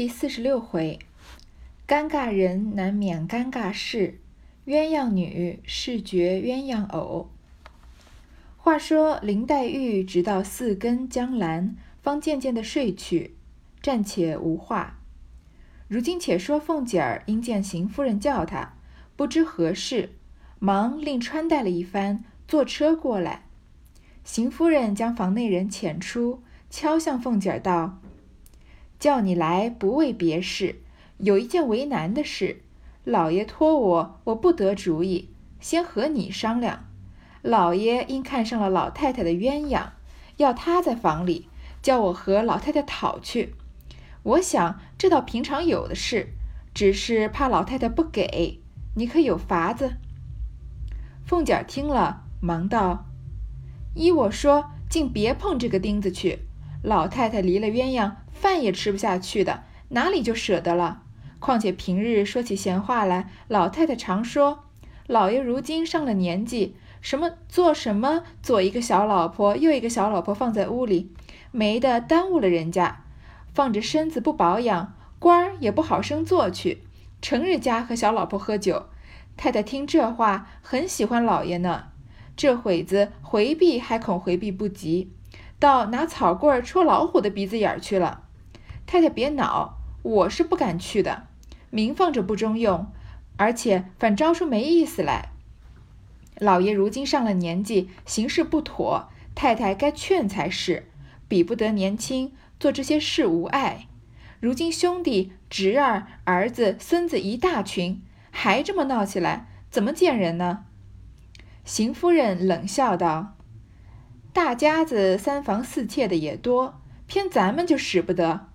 第四十六回，尴尬人难免尴尬事，鸳鸯女是绝鸳鸯偶。话说林黛玉直到四更将阑，方渐渐的睡去，暂且无话。如今且说凤姐儿因见邢夫人叫她，不知何事，忙另穿戴了一番，坐车过来。邢夫人将房内人遣出，敲向凤姐儿道：“叫你来不为别事，有一件为难的事，老爷托我，我不得主意，先和你商量。老爷因看上了老太太的鸳鸯，要她在房里，叫我和老太太讨去。我想这倒平常有的事，只是怕老太太不给，你可有法子？”凤姐儿听了，忙道。依我说，竟别碰这个钉子去。老太太离了鸳鸯，饭也吃不下去的，哪里就舍得了？况且平日说起闲话来，老太太常说，老爷如今上了年纪，什么做什么，左一个小老婆，右一个小老婆放在屋里，没的耽误了人家，放着身子不保养，官儿也不好生做去。成日家和小老婆喝酒，太太听这话，很喜欢老爷呢。这会子回避还恐回避不及，倒拿草棍戳老虎的鼻子眼儿去了。太太别恼，我是不敢去的，明放着不中用，而且反招出没意思来。老爷如今上了年纪，行事不妥，太太该劝才是，比不得年轻做这些事无碍。如今兄弟侄儿、儿子、孙子一大群，还这么闹起来，怎么见人呢？邢夫人冷笑道：“大家子三房四妾的也多，偏咱们就使不得。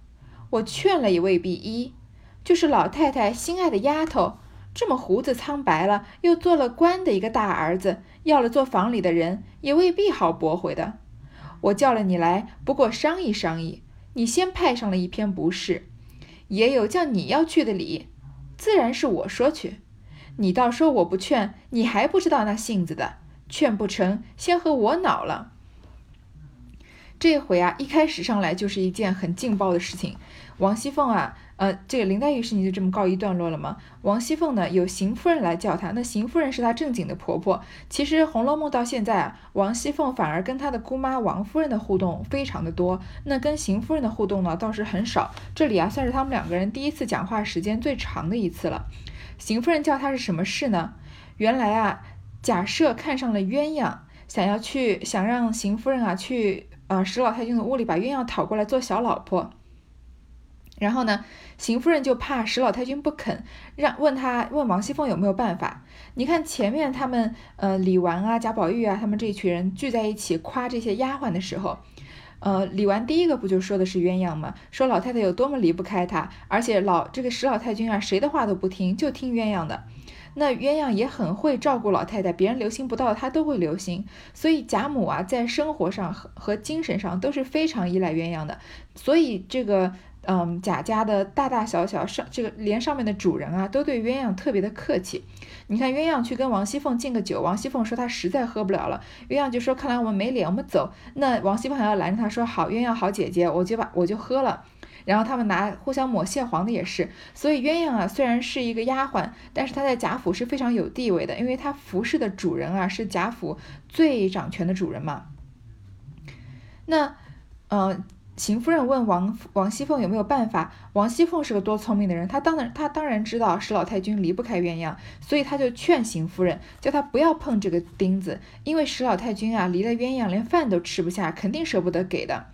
我劝了也未必依。就是老太太心爱的丫头，这么胡子苍白了，又做了官的一个大儿子，要了做房里的人，也未必好驳回的。我叫了你来，不过商议商议。你先派上了一篇不是，也有叫你要去的理，自然是我说去。”你倒说我不劝，你还不知道那性子的，劝不成，先和我恼了。这回啊，一开始上来就是一件很劲爆的事情。王熙凤啊，呃，这个林黛玉事情就这么告一段落了吗？王熙凤呢，有邢夫人来叫她，那邢夫人是她正经的婆婆。其实《红楼梦》到现在啊，王熙凤反而跟她的姑妈王夫人的互动非常的多，那跟邢夫人的互动呢倒是很少。这里啊，算是他们两个人第一次讲话时间最长的一次了。邢夫人叫她是什么事呢？原来啊，贾赦看上了鸳鸯，想要去，想让邢夫人啊去啊史老太君的屋里把鸳鸯讨过来做小老婆。然后呢，邢夫人就怕史老太君不肯，让问他问王熙凤有没有办法。你看前面他们呃李纨啊、贾宝玉啊，他们这一群人聚在一起夸这些丫鬟的时候。呃，李纨第一个不就说的是鸳鸯吗？说老太太有多么离不开他，而且老这个史老太君啊，谁的话都不听，就听鸳鸯的。那鸳鸯也很会照顾老太太，别人留心不到，她都会留心。所以贾母啊，在生活上和和精神上都是非常依赖鸳鸯的。所以这个。嗯，贾家的大大小小上这个连上面的主人啊，都对鸳鸯特别的客气。你看鸳鸯去跟王熙凤敬个酒，王熙凤说她实在喝不了了，鸳鸯就说看来我们没脸，我们走。那王熙凤还要拦着她说好，鸳鸯好姐姐，我就把我就喝了。然后他们拿互相抹蟹黄的也是。所以鸳鸯啊，虽然是一个丫鬟，但是她在贾府是非常有地位的，因为她服侍的主人啊是贾府最掌权的主人嘛。那，嗯。邢夫人问王王熙凤有没有办法？王熙凤是个多聪明的人，她当然她当然知道史老太君离不开鸳鸯，所以她就劝邢夫人，叫她不要碰这个钉子，因为史老太君啊离了鸳鸯连饭都吃不下，肯定舍不得给的。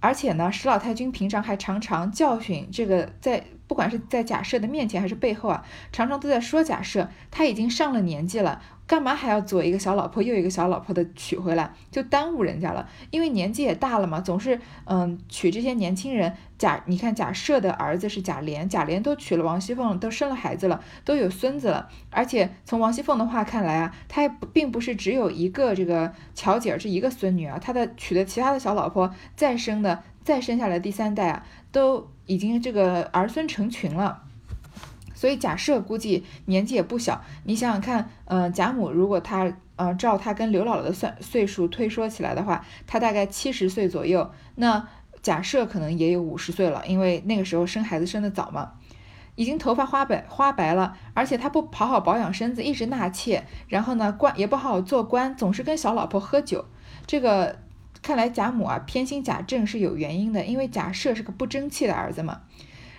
而且呢，史老太君平常还常常教训这个在。不管是在假设的面前还是背后啊，常常都在说假设他已经上了年纪了，干嘛还要左一个小老婆右一个小老婆的娶回来，就耽误人家了。因为年纪也大了嘛，总是嗯娶这些年轻人。假你看假设的儿子是贾琏，贾琏都娶了王熙凤，都生了孩子了，都有孙子了。而且从王熙凤的话看来啊，他并不是只有一个这个巧姐儿这一个孙女啊，他的娶的其他的小老婆再生的再生下来第三代啊，都。已经这个儿孙成群了，所以假设估计年纪也不小。你想想看，呃，贾母如果她呃照她跟刘姥姥的算岁数推说起来的话，她大概七十岁左右。那贾赦可能也有五十岁了，因为那个时候生孩子生的早嘛，已经头发花白花白了，而且他不好好保养身子，一直纳妾，然后呢官也不好好做官，总是跟小老婆喝酒。这个看来贾母啊偏心贾政是有原因的，因为贾赦是个不争气的儿子嘛。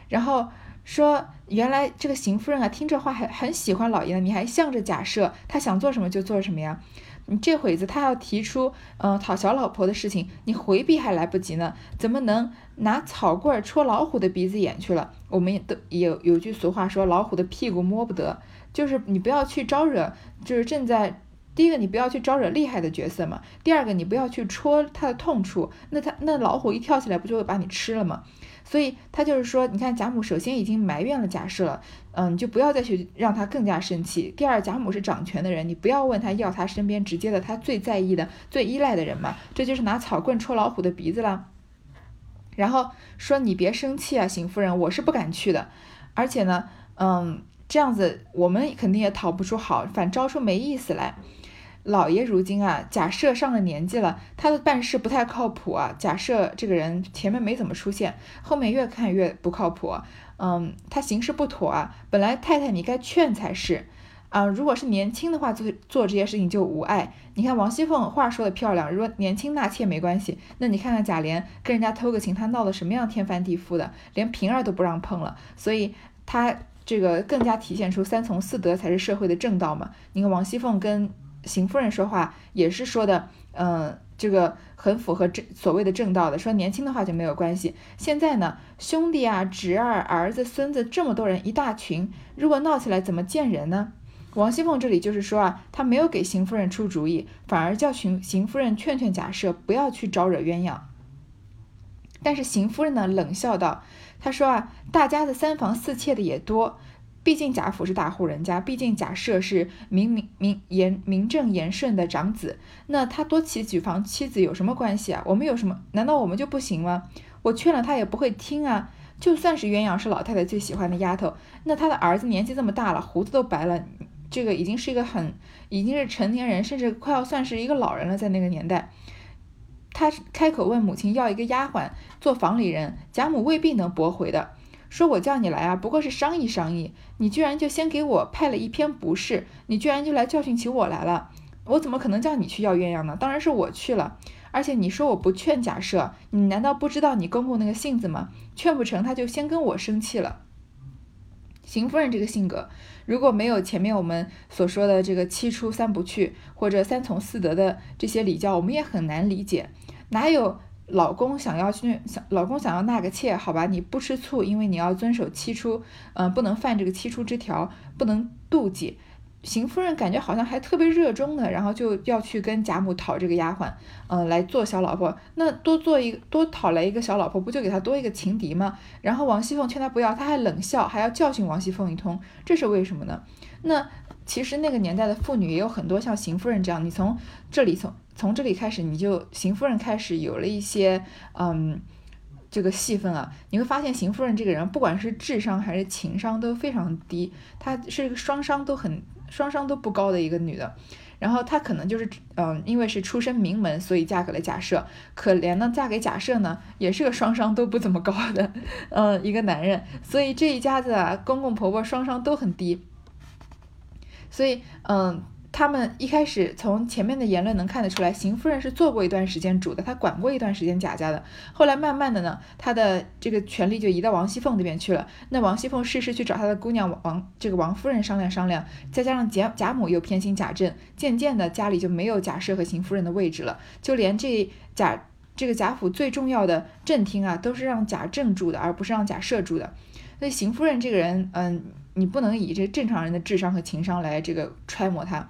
然后说原来这个邢夫人啊听这话还很喜欢老爷呢，你还向着贾赦，他想做什么就做什么呀。你这会子他要提出，嗯，讨小老婆的事情，你回避还来不及呢，怎么能拿草棍戳老虎的鼻子眼去了？我们也都有有句俗话说，老虎的屁股摸不得，就是你不要去招惹，就是正在第一个你不要去招惹厉害的角色嘛，第二个你不要去戳他的痛处，那他那老虎一跳起来不就会把你吃了吗？所以他就是说，你看贾母首先已经埋怨了贾赦了，嗯，就不要再去让他更加生气。第二，贾母是掌权的人，你不要问他要他身边直接的他最在意的、最依赖的人嘛，这就是拿草棍戳老虎的鼻子了。然后说你别生气啊，邢夫人，我是不敢去的，而且呢，嗯，这样子我们肯定也讨不出好，反招出没意思来。老爷如今啊，贾赦上了年纪了，他的办事不太靠谱啊。贾赦这个人前面没怎么出现，后面越看越不靠谱。嗯，他行事不妥啊。本来太太你该劝才是啊。如果是年轻的话，做做这些事情就无碍。你看王熙凤话说的漂亮，如果年轻纳妾没关系，那你看看贾琏跟人家偷个情，他闹得什么样天翻地覆的，连平儿都不让碰了。所以他这个更加体现出三从四德才是社会的正道嘛。你看王熙凤跟。邢夫人说话也是说的，嗯，这个很符合正所谓的正道的。说年轻的话就没有关系。现在呢，兄弟啊、侄儿、儿子、孙子这么多人一大群，如果闹起来怎么见人呢？王熙凤这里就是说啊，她没有给邢夫人出主意，反而叫邢邢夫人劝劝贾赦，不要去招惹鸳鸯。但是邢夫人呢，冷笑道：“她说啊，大家的三房四妾的也多。”毕竟贾府是大户人家，毕竟贾赦是名名名言名正言顺的长子，那他多娶几房妻子有什么关系啊？我们有什么？难道我们就不行吗？我劝了他也不会听啊！就算是鸳鸯是老太太最喜欢的丫头，那他的儿子年纪这么大了，胡子都白了，这个已经是一个很已经是成年人，甚至快要算是一个老人了，在那个年代，他开口问母亲要一个丫鬟做房里人，贾母未必能驳回的。说我叫你来啊，不过是商议商议，你居然就先给我派了一篇不是，你居然就来教训起我来了，我怎么可能叫你去要鸳鸯呢？当然是我去了，而且你说我不劝假设，你难道不知道你公公那个性子吗？劝不成，他就先跟我生气了。邢夫人这个性格，如果没有前面我们所说的这个七出三不去或者三从四德的这些礼教，我们也很难理解，哪有？老公想要去想，老公想要纳个妾，好吧，你不吃醋，因为你要遵守七出，嗯，不能犯这个七出之条，不能妒忌。邢夫人感觉好像还特别热衷呢，然后就要去跟贾母讨这个丫鬟，嗯，来做小老婆。那多做一个，多讨来一个小老婆，不就给他多一个情敌吗？然后王熙凤劝他不要，他还冷笑，还要教训王熙凤一通，这是为什么呢？那其实那个年代的妇女也有很多像邢夫人这样，你从这里从。从这里开始，你就邢夫人开始有了一些嗯，这个戏份啊。你会发现邢夫人这个人，不管是智商还是情商都非常低，她是一个双商都很双商都不高的一个女的。然后她可能就是嗯，因为是出身名门，所以嫁给了贾赦。可怜呢，嫁给贾赦呢，也是个双商都不怎么高的嗯一个男人。所以这一家子啊，公公婆婆双商都很低。所以嗯。他们一开始从前面的言论能看得出来，邢夫人是做过一段时间主的，她管过一段时间贾家的。后来慢慢的呢，她的这个权力就移到王熙凤那边去了。那王熙凤事事去找她的姑娘王这个王夫人商量商量，再加上贾贾母又偏心贾政，渐渐的家里就没有贾赦和邢夫人的位置了。就连这贾这个贾府最重要的正厅啊，都是让贾政住的，而不是让贾赦住的。所以邢夫人这个人，嗯。你不能以这正常人的智商和情商来这个揣摩他，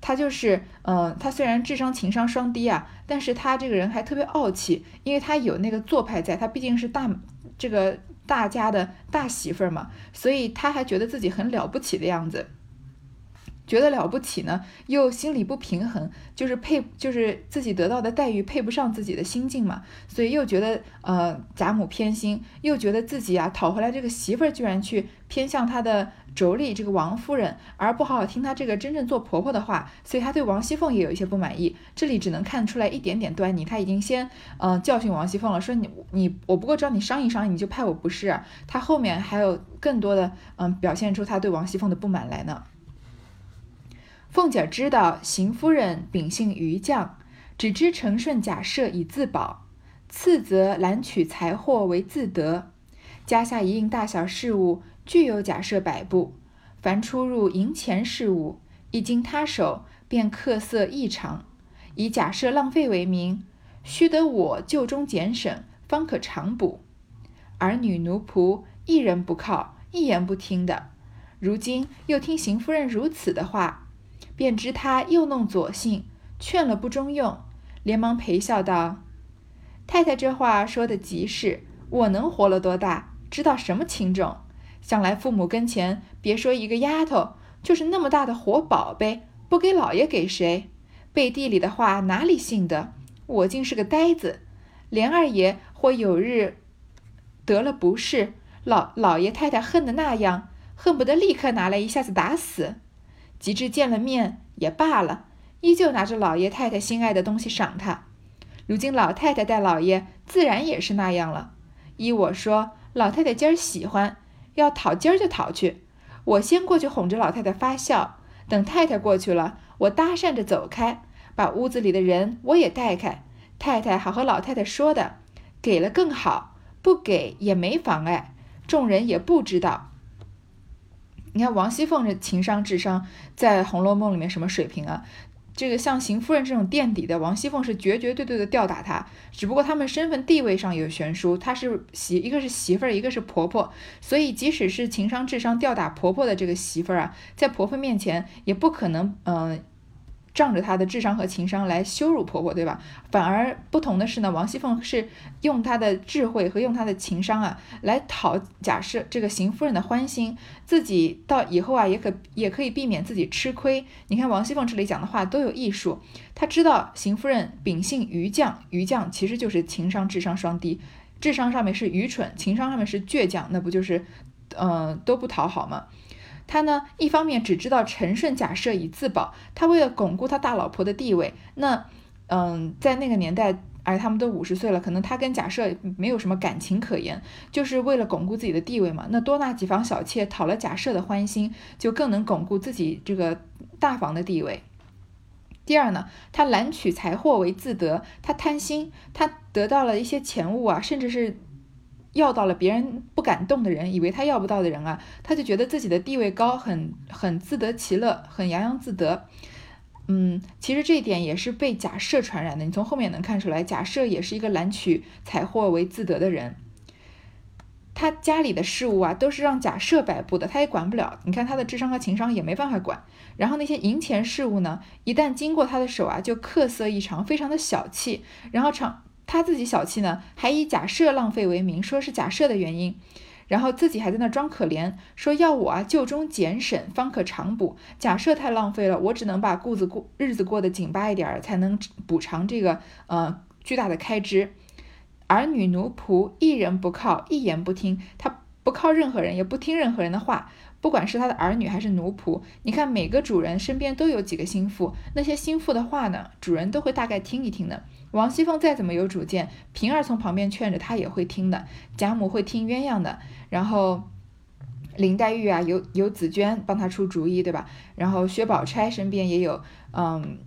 他就是，嗯，他虽然智商情商双低啊，但是他这个人还特别傲气，因为他有那个做派在，他毕竟是大这个大家的大媳妇儿嘛，所以他还觉得自己很了不起的样子。觉得了不起呢，又心里不平衡，就是配就是自己得到的待遇配不上自己的心境嘛，所以又觉得呃贾母偏心，又觉得自己啊讨回来这个媳妇儿居然去偏向他的。妯娌这个王夫人，而不好好听她这个真正做婆婆的话，所以她对王熙凤也有一些不满意。这里只能看出来一点点端倪，她已经先嗯教训王熙凤了，说你你我不过找你商议商议，你就派我不是。她后面还有更多的嗯表现出她对王熙凤的不满来呢。凤姐知道邢夫人秉性愚犟，只知承顺假设以自保，次则揽取财货为自得，家下一应大小事务。俱有假设摆布，凡出入银钱事务，一经他手，便客色异常，以假设浪费为名，须得我就中俭省，方可偿补。儿女奴仆一人不靠，一言不听的，如今又听邢夫人如此的话，便知他又弄左性，劝了不中用，连忙陪笑道：“太太这话说的极是，我能活了多大，知道什么轻重。”想来父母跟前，别说一个丫头，就是那么大的活宝贝，不给老爷给谁？背地里的话哪里信得？我竟是个呆子，连二爷或有日得了不是，老老爷太太恨得那样，恨不得立刻拿来一下子打死。及至见了面也罢了，依旧拿着老爷太太心爱的东西赏他。如今老太太待老爷，自然也是那样了。依我说，老太太今儿喜欢。要讨今儿就讨去，我先过去哄着老太太发笑，等太太过去了，我搭讪着走开，把屋子里的人我也带开。太太好和老太太说的，给了更好，不给也没妨碍，众人也不知道。你看王熙凤这情商智商在《红楼梦》里面什么水平啊？这个像邢夫人这种垫底的，王熙凤是绝绝对对的吊打她。只不过他们身份地位上有悬殊，她是媳，一个是媳妇儿，一个是婆婆，所以即使是情商智商吊打婆婆的这个媳妇儿啊，在婆婆面前也不可能，嗯。仗着她的智商和情商来羞辱婆婆，对吧？反而不同的是呢，王熙凤是用她的智慧和用她的情商啊，来讨假设这个邢夫人的欢心，自己到以后啊也可也可以避免自己吃亏。你看王熙凤这里讲的话都有艺术，她知道邢夫人秉性愚犟，愚犟其实就是情商智商双低，智商上面是愚蠢，情商上面是倔强，那不就是，嗯，都不讨好吗？他呢，一方面只知道陈顺假设以自保，他为了巩固他大老婆的地位，那，嗯，在那个年代，而他们都五十岁了，可能他跟假设没有什么感情可言，就是为了巩固自己的地位嘛。那多纳几房小妾，讨了假设的欢心，就更能巩固自己这个大房的地位。第二呢，他揽取财货为自得，他贪心，他得到了一些钱物啊，甚至是。要到了别人不敢动的人，以为他要不到的人啊，他就觉得自己的地位高，很很自得其乐，很洋洋自得。嗯，其实这一点也是被假设传染的。你从后面能看出来，假设也是一个揽取财货为自得的人。他家里的事务啊，都是让假设摆布的，他也管不了。你看他的智商和情商也没办法管。然后那些银钱事务呢，一旦经过他的手啊，就客色异常，非常的小气。然后常。他自己小气呢，还以假设浪费为名，说是假设的原因，然后自己还在那装可怜，说要我啊就中俭省，方可偿补。假设太浪费了，我只能把故子过日子过得紧巴一点，才能补偿这个呃巨大的开支。儿女奴仆一人不靠，一言不听，他不靠任何人，也不听任何人的话。不管是他的儿女还是奴仆，你看每个主人身边都有几个心腹，那些心腹的话呢，主人都会大概听一听的。王熙凤再怎么有主见，平儿从旁边劝着，她也会听的。贾母会听鸳鸯的，然后林黛玉啊，有有紫娟帮她出主意，对吧？然后薛宝钗身边也有，嗯，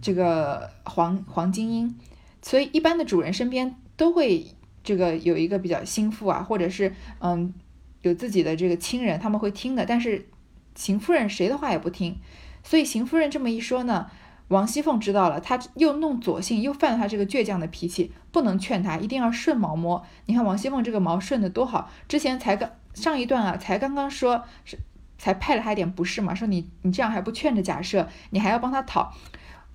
这个黄黄金英，所以一般的主人身边都会这个有一个比较心腹啊，或者是嗯。有自己的这个亲人，他们会听的，但是邢夫人谁的话也不听，所以邢夫人这么一说呢，王熙凤知道了，她又弄左性，又犯了她这个倔强的脾气，不能劝她，一定要顺毛摸。你看王熙凤这个毛顺的多好，之前才刚上一段啊，才刚刚说是才派了她一点不是嘛，说你你这样还不劝着假设，你还要帮他讨。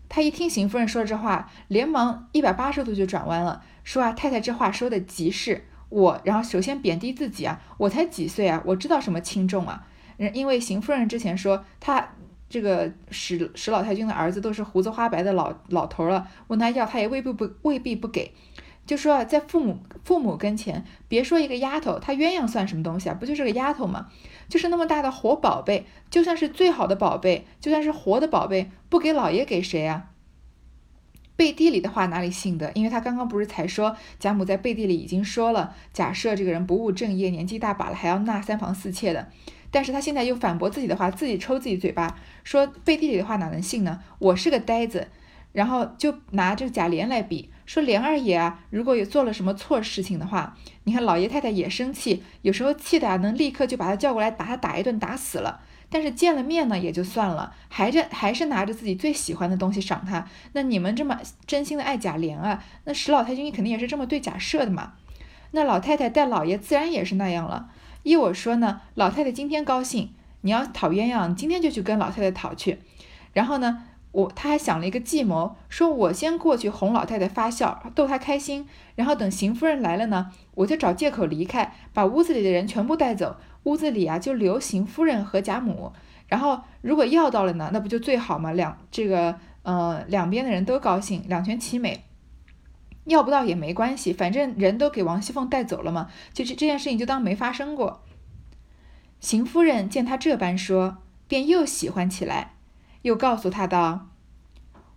他一听邢夫人说这话，连忙一百八十度就转弯了，说啊太太这话说的极是。我，然后首先贬低自己啊，我才几岁啊，我知道什么轻重啊？因为邢夫人之前说她这个史史老太君的儿子都是胡子花白的老老头了，问他要，他也未必不未必不给。就说在父母父母跟前，别说一个丫头，她鸳鸯算什么东西啊？不就是个丫头吗？就是那么大的活宝贝，就算是最好的宝贝，就算是活的宝贝，不给老爷给谁啊？背地里的话哪里信得？因为他刚刚不是才说贾母在背地里已经说了，假设这个人不务正业，年纪大把了还要纳三房四妾的，但是他现在又反驳自己的话，自己抽自己嘴巴，说背地里的话哪能信呢？我是个呆子，然后就拿这贾琏来比，说琏二爷啊，如果有做了什么错事情的话，你看老爷太太也生气，有时候气的啊能立刻就把他叫过来把他打一顿，打死了。但是见了面呢也就算了，还着还是拿着自己最喜欢的东西赏他。那你们这么真心的爱贾琏啊，那史老太君肯定也是这么对贾赦的嘛。那老太太待老爷自然也是那样了。依我说呢，老太太今天高兴，你要讨鸳鸯，今天就去跟老太太讨去。然后呢，我他还想了一个计谋，说我先过去哄老太太发笑，逗她开心，然后等邢夫人来了呢，我就找借口离开，把屋子里的人全部带走。屋子里啊，就留邢夫人和贾母。然后如果要到了呢，那不就最好吗？两这个，呃，两边的人都高兴，两全其美。要不到也没关系，反正人都给王熙凤带走了嘛，就这这件事情就当没发生过。邢夫人见他这般说，便又喜欢起来，又告诉他道：“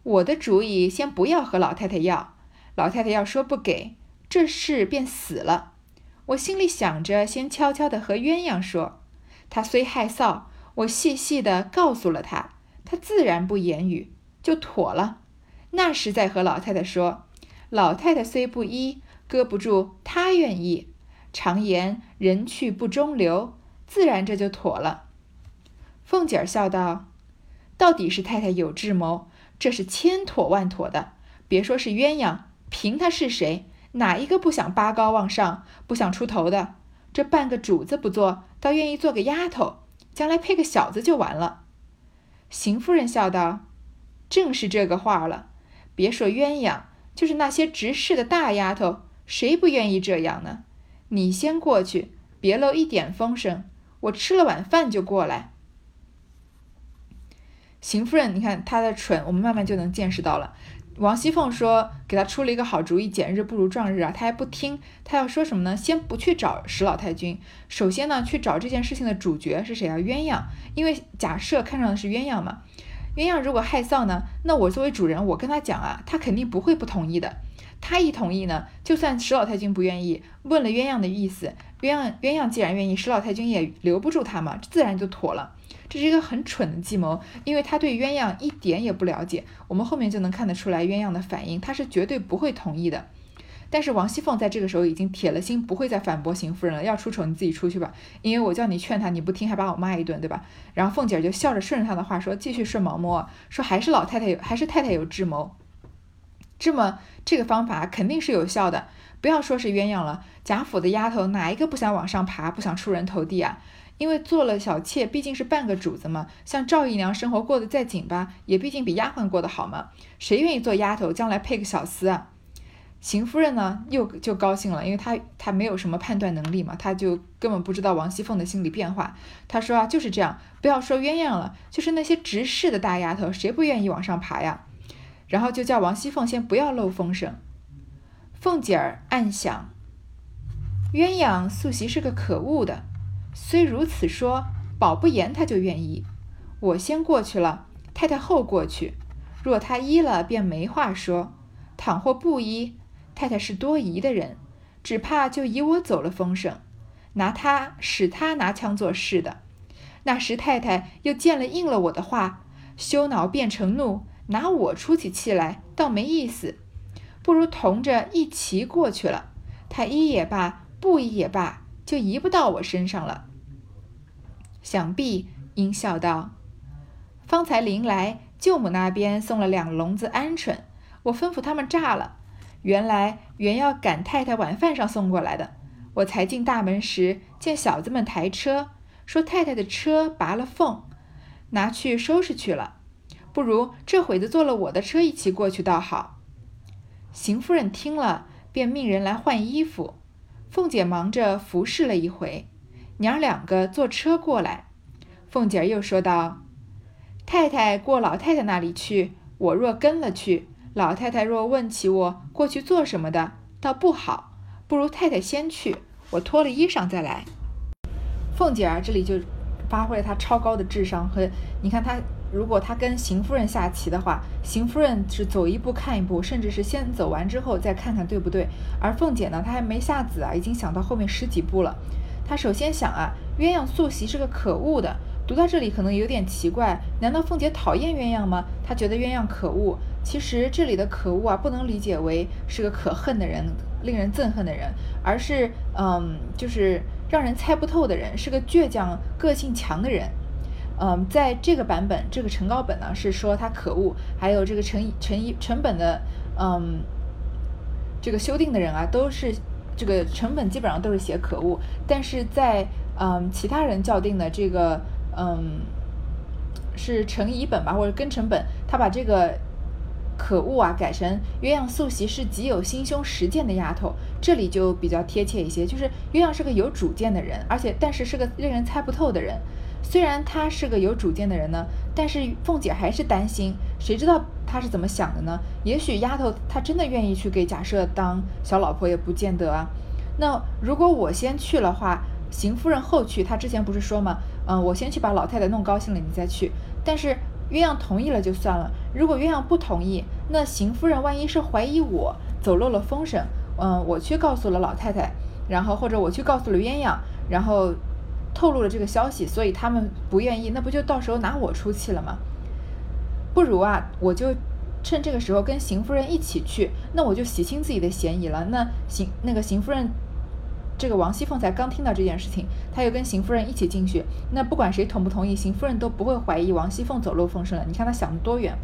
我的主意先不要和老太太要，老太太要说不给，这事便死了。”我心里想着，先悄悄地和鸳鸯说。他虽害臊，我细细地告诉了他，他自然不言语，就妥了。那时再和老太太说，老太太虽不依，搁不住她愿意。常言人去不中留，自然这就妥了。凤姐儿笑道：“到底是太太有智谋，这是千妥万妥的。别说是鸳鸯，凭他是谁。”哪一个不想拔高往上，不想出头的？这半个主子不做，倒愿意做个丫头，将来配个小子就完了。邢夫人笑道：“正是这个话了。别说鸳鸯，就是那些执事的大丫头，谁不愿意这样呢？你先过去，别漏一点风声。我吃了晚饭就过来。”邢夫人，你看她的蠢，我们慢慢就能见识到了。王熙凤说：“给他出了一个好主意，捡日不如撞日啊！”他还不听，他要说什么呢？先不去找史老太君，首先呢，去找这件事情的主角是谁啊？鸳鸯，因为假设看上的是鸳鸯嘛。鸳鸯如果害臊呢，那我作为主人，我跟他讲啊，他肯定不会不同意的。他一同意呢，就算史老太君不愿意，问了鸳鸯的意思，鸳鸯鸳鸯既然愿意，史老太君也留不住他嘛，自然就妥了。这是一个很蠢的计谋，因为他对鸳鸯一点也不了解。我们后面就能看得出来鸳鸯的反应，他是绝对不会同意的。但是王熙凤在这个时候已经铁了心，不会再反驳邢夫人了。要出丑你自己出去吧，因为我叫你劝他，你不听还把我骂一顿，对吧？然后凤姐就笑着顺着他的话说，继续顺毛摸，说还是老太太有，还是太太有智谋。这么这个方法肯定是有效的。不要说是鸳鸯了，贾府的丫头哪一个不想往上爬，不想出人头地啊？因为做了小妾，毕竟是半个主子嘛。像赵姨娘生活过得再紧巴，也毕竟比丫鬟过得好嘛。谁愿意做丫头，将来配个小厮啊？邢夫人呢，又就高兴了，因为她她没有什么判断能力嘛，她就根本不知道王熙凤的心理变化。她说啊，就是这样，不要说鸳鸯了，就是那些执事的大丫头，谁不愿意往上爬呀？然后就叫王熙凤先不要漏风声。凤姐儿暗想，鸳鸯素习是个可恶的。虽如此说，保不严他就愿意。我先过去了，太太后过去。若他依了，便没话说；倘或不依，太太是多疑的人，只怕就以我走了风声，拿他使他拿枪做事的。那时太太又见了应了我的话，羞恼变成怒，拿我出起气来，倒没意思。不如同着一齐过去了，他依也罢，不依也罢，就移不到我身上了。想必应笑道：“方才临来，舅母那边送了两笼子鹌鹑，我吩咐他们炸了。原来原要赶太太晚饭上送过来的。我才进大门时，见小子们抬车，说太太的车拔了缝，拿去收拾去了。不如这会子坐了我的车一起过去，倒好。”邢夫人听了，便命人来换衣服。凤姐忙着服侍了一回。娘两个坐车过来，凤姐又说道：“太太过老太太那里去，我若跟了去，老太太若问起我过去做什么的，倒不好，不如太太先去，我脱了衣裳再来。凤姐儿这里就发挥了她超高的智商和你看她。如果他跟邢夫人下棋的话，邢夫人是走一步看一步，甚至是先走完之后再看看对不对。而凤姐呢，她还没下子啊，已经想到后面十几步了。她首先想啊，鸳鸯素习是个可恶的。读到这里可能有点奇怪，难道凤姐讨厌鸳鸯吗？她觉得鸳鸯可恶。其实这里的可恶啊，不能理解为是个可恨的人、令人憎恨的人，而是嗯，就是让人猜不透的人，是个倔强、个性强的人。嗯，在这个版本，这个成稿本呢是说他可恶，还有这个成成一成本的，嗯，这个修订的人啊，都是这个成本基本上都是写可恶，但是在嗯其他人校订的这个嗯是成乙本吧，或者庚成本，他把这个可恶啊改成鸳鸯素习是极有心胸实践的丫头，这里就比较贴切一些，就是鸳鸯是个有主见的人，而且但是是个令人猜不透的人。虽然他是个有主见的人呢，但是凤姐还是担心，谁知道他是怎么想的呢？也许丫头她真的愿意去给贾赦当小老婆，也不见得啊。那如果我先去了话，邢夫人后去，她之前不是说吗？嗯，我先去把老太太弄高兴了，你再去。但是鸳鸯同意了就算了，如果鸳鸯不同意，那邢夫人万一是怀疑我走漏了风声，嗯，我去告诉了老太太，然后或者我去告诉了鸳鸯，然后。透露了这个消息，所以他们不愿意，那不就到时候拿我出气了吗？不如啊，我就趁这个时候跟邢夫人一起去，那我就洗清自己的嫌疑了。那邢那个邢夫人，这个王熙凤才刚听到这件事情，她又跟邢夫人一起进去，那不管谁同不同意，邢夫人都不会怀疑王熙凤走漏风声了。你看她想的多远。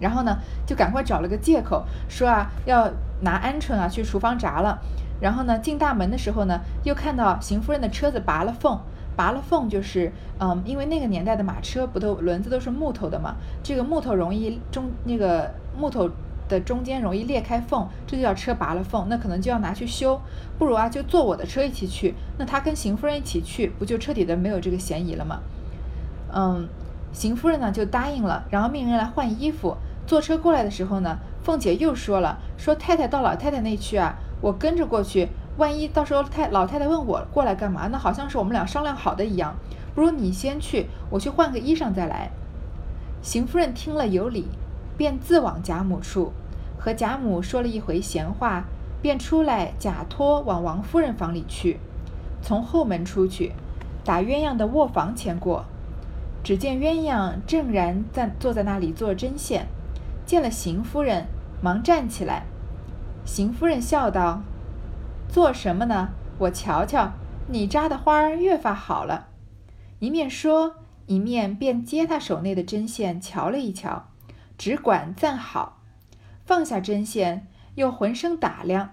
然后呢，就赶快找了个借口说啊，要拿鹌鹑啊去厨房炸了。然后呢，进大门的时候呢，又看到邢夫人的车子拔了缝，拔了缝就是，嗯，因为那个年代的马车不都轮子都是木头的嘛，这个木头容易中那个木头的中间容易裂开缝，这就叫车拔了缝，那可能就要拿去修，不如啊就坐我的车一起去，那他跟邢夫人一起去，不就彻底的没有这个嫌疑了吗？嗯，邢夫人呢就答应了，然后命人来换衣服，坐车过来的时候呢，凤姐又说了，说太太到老太太那去啊。我跟着过去，万一到时候太老太太问我过来干嘛，那好像是我们俩商量好的一样。不如你先去，我去换个衣裳再来。邢夫人听了有理，便自往贾母处，和贾母说了一回闲话，便出来假托往王夫人房里去，从后门出去，打鸳鸯的卧房前过，只见鸳鸯正然在坐在那里做针线，见了邢夫人，忙站起来。邢夫人笑道：“做什么呢？我瞧瞧，你扎的花儿越发好了。”一面说，一面便接她手内的针线瞧了一瞧，只管赞好，放下针线，又浑身打量。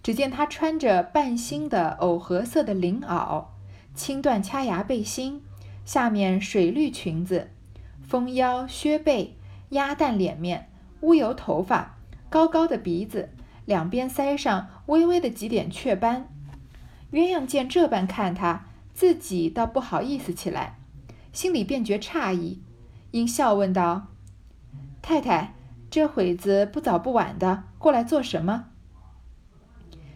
只见她穿着半新的藕荷色的绫袄，青缎掐牙背心，下面水绿裙子，丰腰削背，鸭蛋脸面，乌油头发，高高的鼻子。两边腮上微微的几点雀斑，鸳鸯见这般看他，自己倒不好意思起来，心里便觉诧异，因笑问道：“太太，这会子不早不晚的，过来做什么？”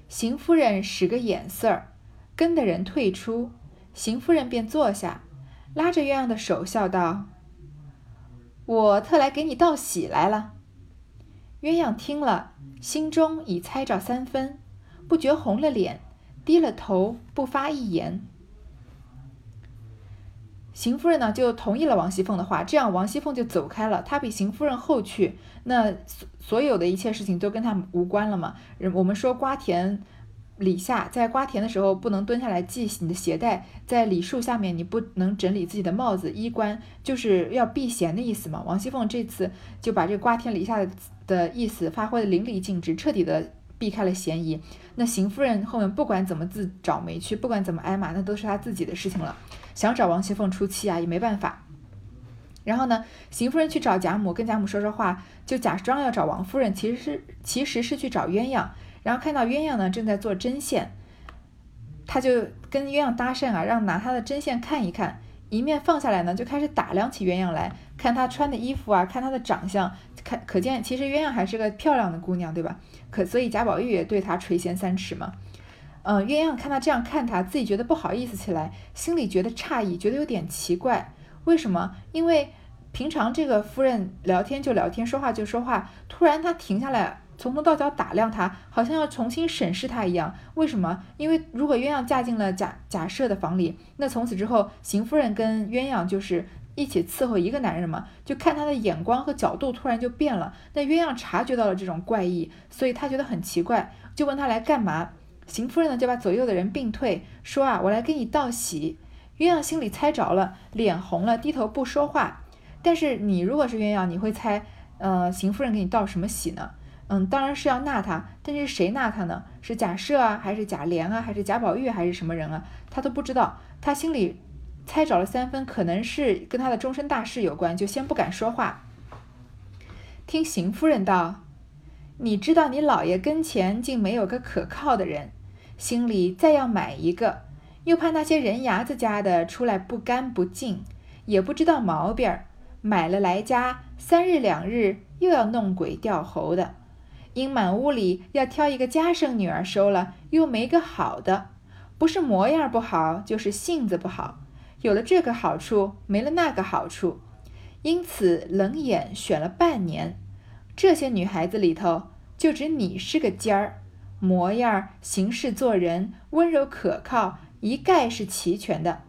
邢夫人使个眼色儿，跟的人退出，邢夫人便坐下，拉着鸳鸯的手笑道：“我特来给你道喜来了。”鸳鸯听了，心中已猜着三分，不觉红了脸，低了头，不发一言。邢夫人呢，就同意了王熙凤的话，这样王熙凤就走开了。她比邢夫人后去，那所所有的一切事情都跟她无关了嘛。我们说瓜田。李下在瓜田的时候不能蹲下来系你的鞋带，在李树下面你不能整理自己的帽子衣冠，就是要避嫌的意思嘛。王熙凤这次就把这个瓜田李下的的意思发挥的淋漓尽致，彻底的避开了嫌疑。那邢夫人后面不管怎么自找没趣，不管怎么挨骂，那都是她自己的事情了。想找王熙凤出气啊，也没办法。然后呢，邢夫人去找贾母，跟贾母说说话，就假装要找王夫人，其实是其实是去找鸳鸯。然后看到鸳鸯呢正在做针线，他就跟鸳鸯搭讪啊，让拿他的针线看一看。一面放下来呢，就开始打量起鸳鸯来，看她穿的衣服啊，看她的长相，看可见其实鸳鸯还是个漂亮的姑娘，对吧？可所以贾宝玉也对她垂涎三尺嘛。嗯，鸳鸯看他这样看他，自己觉得不好意思起来，心里觉得诧异，觉得有点奇怪。为什么？因为平常这个夫人聊天就聊天，说话就说话，突然她停下来，从头到脚打量他，好像要重新审视他一样。为什么？因为如果鸳鸯嫁进了贾贾赦的房里，那从此之后，邢夫人跟鸳鸯就是一起伺候一个男人嘛，就看他的眼光和角度突然就变了。那鸳鸯察觉到了这种怪异，所以他觉得很奇怪，就问他来干嘛。邢夫人呢，就把左右的人并退，说啊，我来给你道喜。鸳鸯心里猜着了，脸红了，低头不说话。但是你如果是鸳鸯，你会猜，呃，邢夫人给你道什么喜呢？嗯，当然是要纳他。但是谁纳他呢？是贾赦啊，还是贾琏啊，还是贾宝玉，还是什么人啊？他都不知道。他心里猜着了三分，可能是跟他的终身大事有关，就先不敢说话。听邢夫人道。你知道你老爷跟前竟没有个可靠的人，心里再要买一个，又怕那些人牙子家的出来不干不净，也不知道毛病儿，买了来家三日两日又要弄鬼掉猴的，因满屋里要挑一个家生女儿收了，又没个好的，不是模样不好，就是性子不好，有了这个好处，没了那个好处，因此冷眼选了半年，这些女孩子里头。就只你是个尖儿，模样、行事、做人温柔可靠，一概是齐全的。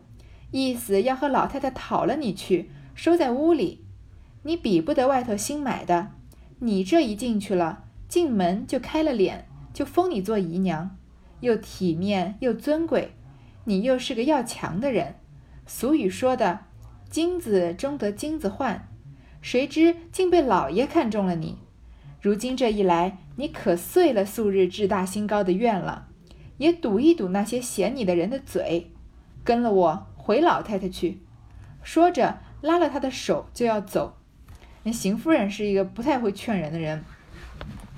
意思要和老太太讨了你去，收在屋里。你比不得外头新买的。你这一进去了，进门就开了脸，就封你做姨娘，又体面又尊贵。你又是个要强的人。俗语说的“金子终得金子换”，谁知竟被老爷看中了你。如今这一来。你可遂了素日志大心高的愿了，也堵一堵那些嫌你的人的嘴，跟了我回老太太去。说着，拉了他的手就要走。那邢夫人是一个不太会劝人的人。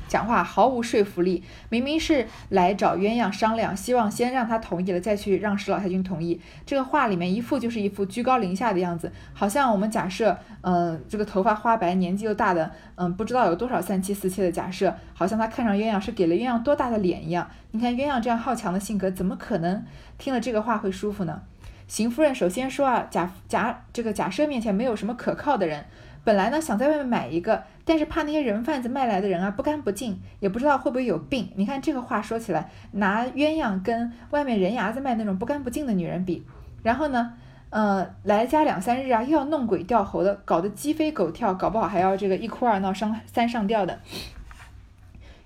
讲话毫无说服力，明明是来找鸳鸯商量，希望先让他同意了，再去让史老太君同意。这个话里面一副就是一副居高临下的样子，好像我们假设，嗯，这个头发花白、年纪又大的，嗯，不知道有多少三妻四妾的假设，好像他看上鸳鸯是给了鸳鸯多大的脸一样。你看鸳鸯这样好强的性格，怎么可能听了这个话会舒服呢？邢夫人首先说啊，贾贾这个假设面前没有什么可靠的人。本来呢想在外面买一个，但是怕那些人贩子卖来的人啊不干不净，也不知道会不会有病。你看这个话说起来，拿鸳鸯跟外面人牙子卖那种不干不净的女人比，然后呢，呃，来家两三日啊，又要弄鬼掉猴的，搞得鸡飞狗跳，搞不好还要这个一哭二闹三三上吊的。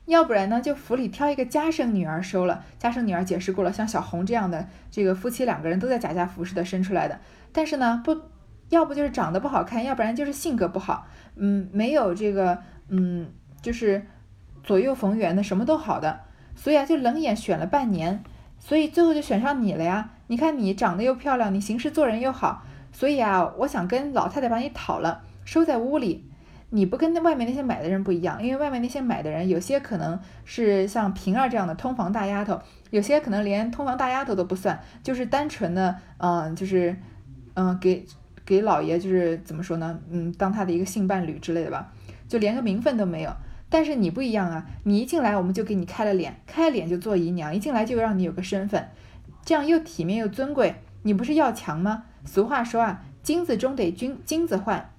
要不然呢，就府里挑一个家生女儿收了。家生女儿解释过了，像小红这样的，这个夫妻两个人都在贾家服侍的生出来的，但是呢不。要不就是长得不好看，要不然就是性格不好，嗯，没有这个，嗯，就是左右逢源的，什么都好的，所以啊，就冷眼选了半年，所以最后就选上你了呀。你看你长得又漂亮，你行事做人又好，所以啊，我想跟老太太把你讨了，收在屋里。你不跟那外面那些买的人不一样，因为外面那些买的人，有些可能是像平儿这样的通房大丫头，有些可能连通房大丫头都不算，就是单纯的，嗯，就是，嗯，给。给老爷就是怎么说呢？嗯，当他的一个性伴侣之类的吧，就连个名分都没有。但是你不一样啊，你一进来我们就给你开了脸，开脸就做姨娘，一进来就让你有个身份，这样又体面又尊贵。你不是要强吗？俗话说啊，金子终得金金子换，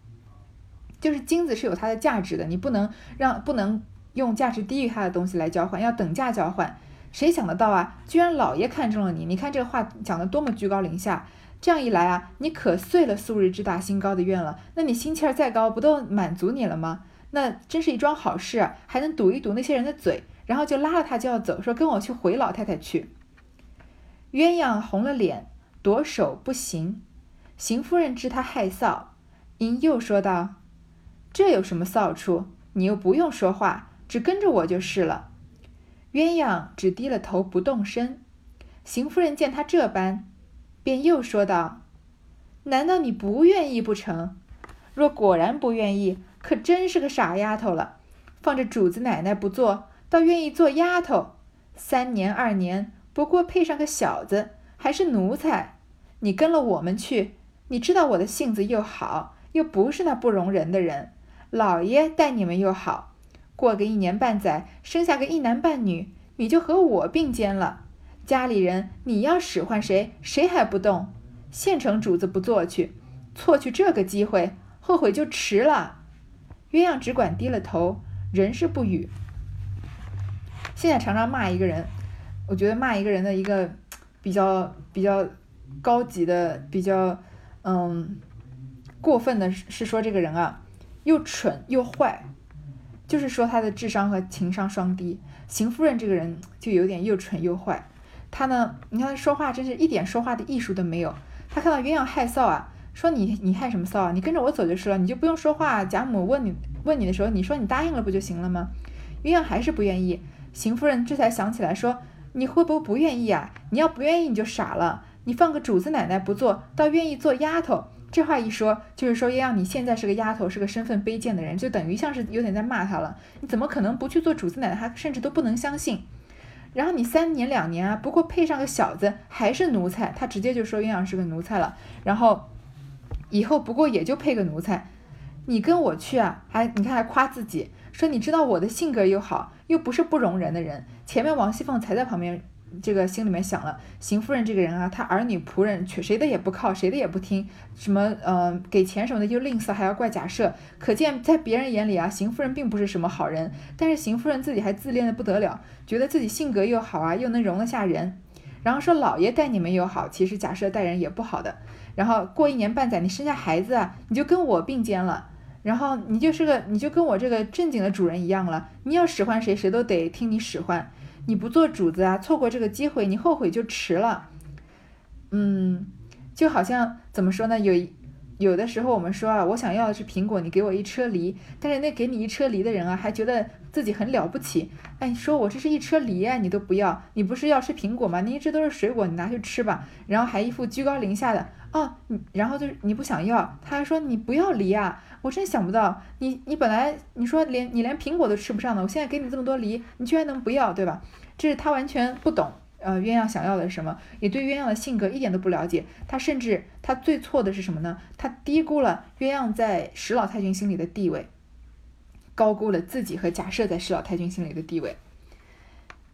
就是金子是有它的价值的，你不能让不能用价值低于它的东西来交换，要等价交换。谁想得到啊？居然老爷看中了你，你看这个话讲的多么居高临下。这样一来啊，你可遂了素日之大心高的愿了。那你心气儿再高，不都满足你了吗？那真是一桩好事啊，还能堵一堵那些人的嘴，然后就拉了他就要走，说跟我去回老太太去。鸳鸯红了脸，夺手不行。邢夫人知他害臊，因又说道：“这有什么臊处？你又不用说话，只跟着我就是了。”鸳鸯只低了头不动声。邢夫人见他这般。便又说道：“难道你不愿意不成？若果然不愿意，可真是个傻丫头了。放着主子奶奶不做，倒愿意做丫头。三年二年，不过配上个小子，还是奴才。你跟了我们去，你知道我的性子又好，又不是那不容人的人。老爷待你们又好，过个一年半载，生下个一男半女，你就和我并肩了。家里人你要使唤谁，谁还不动？现成主子不做去，错去这个机会，后悔就迟了。鸳鸯只管低了头，仍是不语。现在常常骂一个人，我觉得骂一个人的一个比较比较高级的、比较嗯过分的是说这个人啊，又蠢又坏，就是说他的智商和情商双低。邢夫人这个人就有点又蠢又坏，他呢，你看他说话真是一点说话的艺术都没有。他看到鸳鸯害臊啊。说你你害什么臊啊？你跟着我走就是了，你就不用说话。贾母问你问你的时候，你说你答应了不就行了吗？鸳鸯还是不愿意。邢夫人这才想起来说，你会不会不愿意啊？你要不愿意你就傻了。你放个主子奶奶不做，倒愿意做丫头。这话一说，就是说鸳鸯你现在是个丫头，是个身份卑贱的人，就等于像是有点在骂她了。你怎么可能不去做主子奶奶？她甚至都不能相信。然后你三年两年啊，不过配上个小子还是奴才，他直接就说鸳鸯是个奴才了。然后。以后不过也就配个奴才，你跟我去啊？还你看还夸自己，说你知道我的性格又好，又不是不容人的人。前面王熙凤才在旁边，这个心里面想了，邢夫人这个人啊，她儿女仆人却谁的也不靠，谁的也不听，什么呃给钱什么的又吝啬，还要怪贾赦。可见在别人眼里啊，邢夫人并不是什么好人。但是邢夫人自己还自恋的不得了，觉得自己性格又好啊，又能容得下人。然后说老爷待你们又好，其实贾赦待人也不好的。然后过一年半载，你生下孩子啊，你就跟我并肩了。然后你就是个，你就跟我这个正经的主人一样了。你要使唤谁，谁都得听你使唤。你不做主子啊，错过这个机会，你后悔就迟了。嗯，就好像怎么说呢？有有的时候我们说啊，我想要的是苹果，你给我一车梨。但是那给你一车梨的人啊，还觉得自己很了不起。哎，说我这是一车梨啊，你都不要。你不是要吃苹果吗？你一直都是水果，你拿去吃吧。然后还一副居高临下的。哦，然后就是你不想要，他还说你不要梨啊！我真想不到，你你本来你说连你连苹果都吃不上的，我现在给你这么多梨，你居然能不要，对吧？这是他完全不懂，呃，鸳鸯想要的是什么，也对鸳鸯的性格一点都不了解。他甚至他最错的是什么呢？他低估了鸳鸯在石老太君心里的地位，高估了自己和假设在石老太君心里的地位。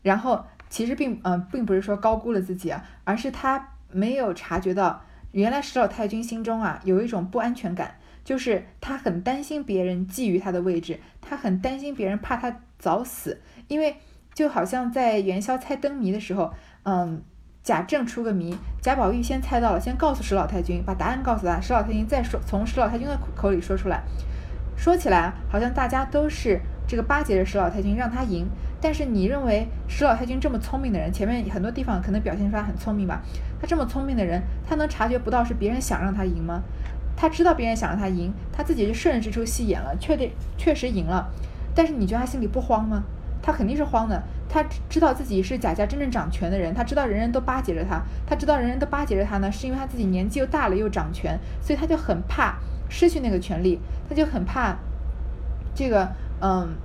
然后其实并嗯并不是说高估了自己啊，而是他没有察觉到。原来石老太君心中啊有一种不安全感，就是他很担心别人觊觎他的位置，他很担心别人怕他早死，因为就好像在元宵猜灯谜的时候，嗯，贾政出个谜，贾宝玉先猜到了，先告诉石老太君，把答案告诉他，石老太君再说从石老太君的口里说出来，说起来好像大家都是这个巴结着石老太君让他赢。但是你认为石老太君这么聪明的人，前面很多地方可能表现出来很聪明吧？他这么聪明的人，他能察觉不到是别人想让他赢吗？他知道别人想让他赢，他自己就顺着这出戏演了，确定确实赢了。但是你觉得他心里不慌吗？他肯定是慌的。他知道自己是贾家真正掌权的人，他知道人人都巴结着他，他知道人人都巴结着他呢，是因为他自己年纪又大了又掌权，所以他就很怕失去那个权利，他就很怕这个嗯。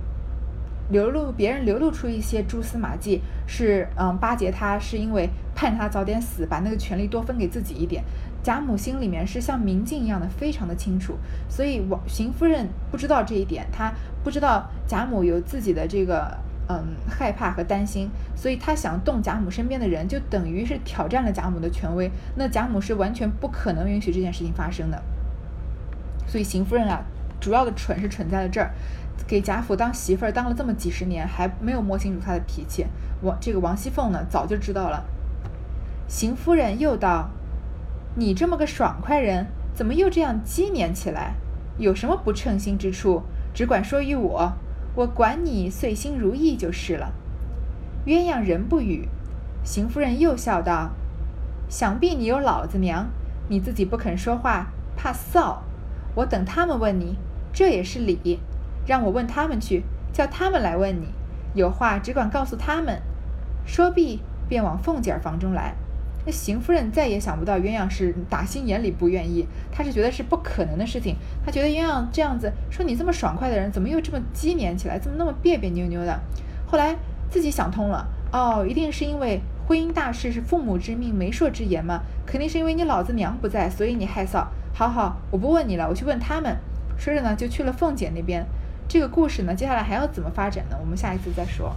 流露别人流露出一些蛛丝马迹，是嗯巴结他，是因为盼他早点死，把那个权力多分给自己一点。贾母心里面是像明镜一样的，非常的清楚。所以王邢夫人不知道这一点，她不知道贾母有自己的这个嗯害怕和担心，所以她想动贾母身边的人，就等于是挑战了贾母的权威。那贾母是完全不可能允许这件事情发生的。所以邢夫人啊，主要的蠢是蠢在了这儿。给贾府当媳妇儿当了这么几十年，还没有摸清楚他的脾气。王这个王熙凤呢，早就知道了。邢夫人又道：“你这么个爽快人，怎么又这样积年起来？有什么不称心之处？只管说与我，我管你遂心如意就是了。”鸳鸯仍不语。邢夫人又笑道：“想必你有老子娘，你自己不肯说话，怕臊。我等他们问你，这也是理。”让我问他们去，叫他们来问你，有话只管告诉他们。说毕，便往凤姐儿房中来。那邢夫人再也想不到鸳鸯是打心眼里不愿意，她是觉得是不可能的事情。她觉得鸳鸯这样子说你这么爽快的人，怎么又这么积年起来，怎么那么别别扭扭的？后来自己想通了，哦，一定是因为婚姻大事是父母之命、媒妁之言嘛，肯定是因为你老子娘不在，所以你害臊。好好，我不问你了，我去问他们。说着呢，就去了凤姐那边。这个故事呢，接下来还要怎么发展呢？我们下一次再说。